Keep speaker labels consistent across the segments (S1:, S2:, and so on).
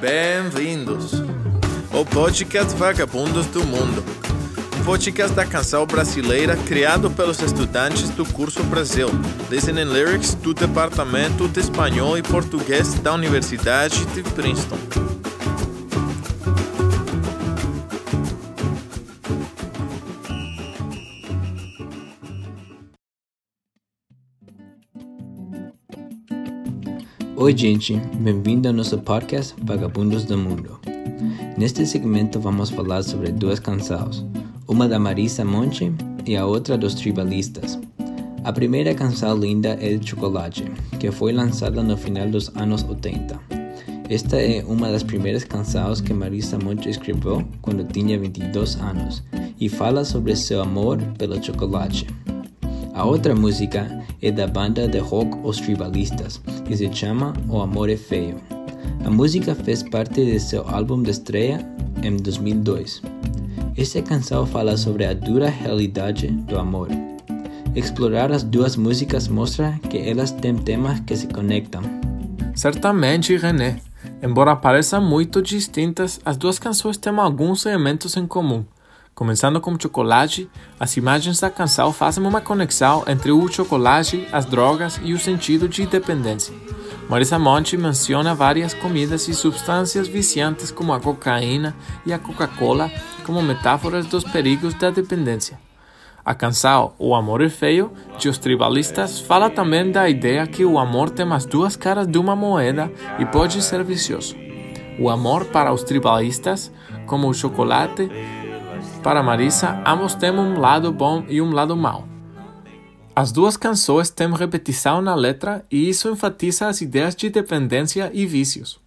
S1: Bem-vindos ao podcast Vagabundos do Mundo, um podcast da canção brasileira criado pelos estudantes do curso Brasil, Listening Lyrics do Departamento de Espanhol e Português da Universidade de Princeton.
S2: Oi, gente, bem-vindo ao podcast Vagabundos do Mundo. Neste segmento vamos falar sobre duas canções, uma da Marisa Monte e a outra dos Tribalistas. A primeira canção linda é Chocolate, que foi lançada no final dos anos 80. Esta é uma das primeiras canções que Marisa Monte escreveu quando tinha 22 anos e fala sobre seu amor pelo chocolate. A outra música é da banda de rock Os Tribalistas, que se chama O Amor é Feio. A música fez parte de seu álbum de estreia em 2002. Esta canção fala sobre a dura realidade do amor. Explorar as duas músicas mostra que elas têm temas que se conectam.
S1: Certamente, René. Embora pareçam muito distintas, as duas canções têm alguns elementos em comum. Começando com chocolate, as imagens da canção fazem uma conexão entre o chocolate, as drogas e o sentido de dependência. Marisa Monte menciona várias comidas e substâncias viciantes como a cocaína e a Coca-Cola como metáforas dos perigos da dependência. A canção O Amor é Feio, de Os Tribalistas, fala também da ideia que o amor tem as duas caras de uma moeda e pode ser vicioso. O amor para os tribalistas, como o chocolate, para Marisa, ambos têm um lado bom e um lado mau. As duas canções têm repetição na letra e isso enfatiza as ideias de dependência e vícios.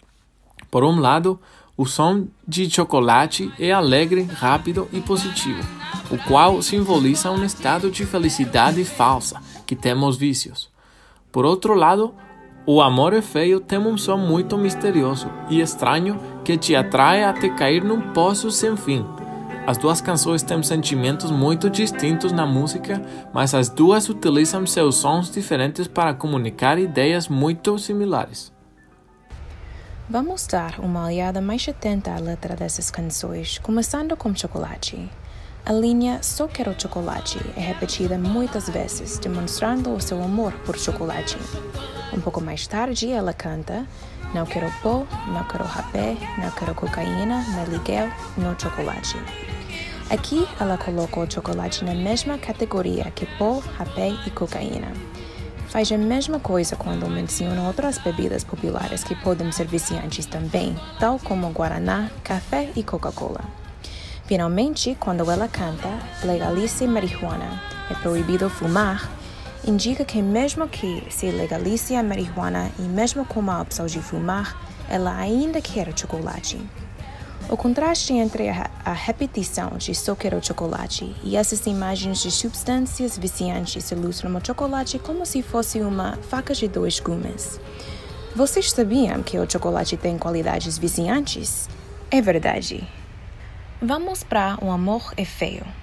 S1: Por um lado, o som de chocolate é alegre, rápido e positivo, o qual simboliza um estado de felicidade falsa que temos vícios. Por outro lado, o amor é feio tem um som muito misterioso e estranho que te atrai até cair num poço sem fim. As duas canções têm sentimentos muito distintos na música, mas as duas utilizam seus sons diferentes para comunicar ideias muito similares.
S3: Vamos dar uma olhada mais atenta à letra dessas canções, começando com Chocolate. A linha Só quero chocolate é repetida muitas vezes, demonstrando o seu amor por chocolate. Um pouco mais tarde, ela canta Não quero pó, não quero rapé, não quero cocaína, nem Miguel, no chocolate. Aqui ela colocou o chocolate na mesma categoria que pó, rapé e cocaína. Faz a mesma coisa quando menciona outras bebidas populares que podem ser viciantes também, tal como guaraná, café e Coca-Cola. Finalmente, quando ela canta legalize marihuana, é proibido fumar, indica que mesmo que se legalize a marihuana e mesmo com a opção de fumar, ela ainda quer chocolate. O contraste entre a, repetição de só quero chocolate e essas imagens de substâncias viciantes ilustram o chocolate como se fosse uma faca de dois gumes. Vocês sabiam que o chocolate tem qualidades viciantes? É verdade. Vamos para O Amor é Feio.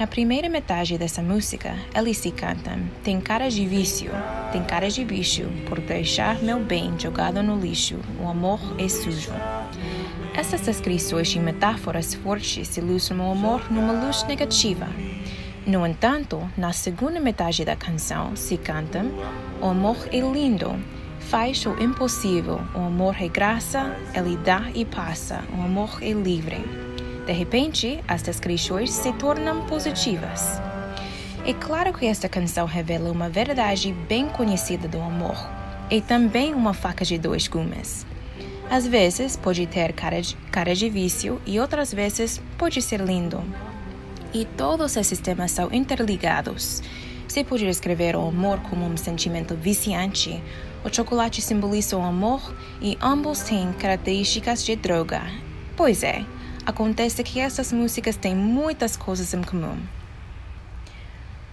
S3: Na primeira metade dessa música, eles se cantam: Tem cara de vício, tem cara de bicho, por deixar meu bem jogado no lixo, o amor é sujo. Essas descrições e metáforas fortes ilustram o amor numa luz negativa. No entanto, na segunda metade da canção se canta: O amor é lindo, faz o impossível, o amor é graça, ele dá e passa, o amor é livre. De repente, as descrições se tornam positivas. É claro que esta canção revela uma verdade bem conhecida do amor e também uma faca de dois gumes. Às vezes pode ter cara de, cara de vício e outras vezes pode ser lindo. E todos esses temas são interligados. Se pode descrever o amor como um sentimento viciante, o chocolate simboliza o amor e ambos têm características de droga. Pois é, acontece que essas músicas têm muitas coisas em comum.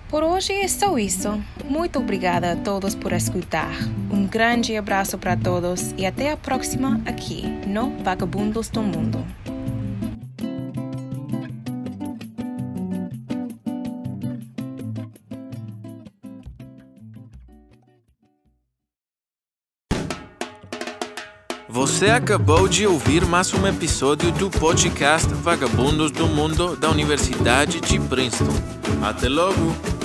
S3: Por hoje é só isso. Muito obrigada a todos por escutar. Um grande abraço para todos e até a próxima aqui no Vagabundos do Mundo.
S1: Você acabou de ouvir mais um episódio do podcast Vagabundos do Mundo da Universidade de Princeton. Até logo!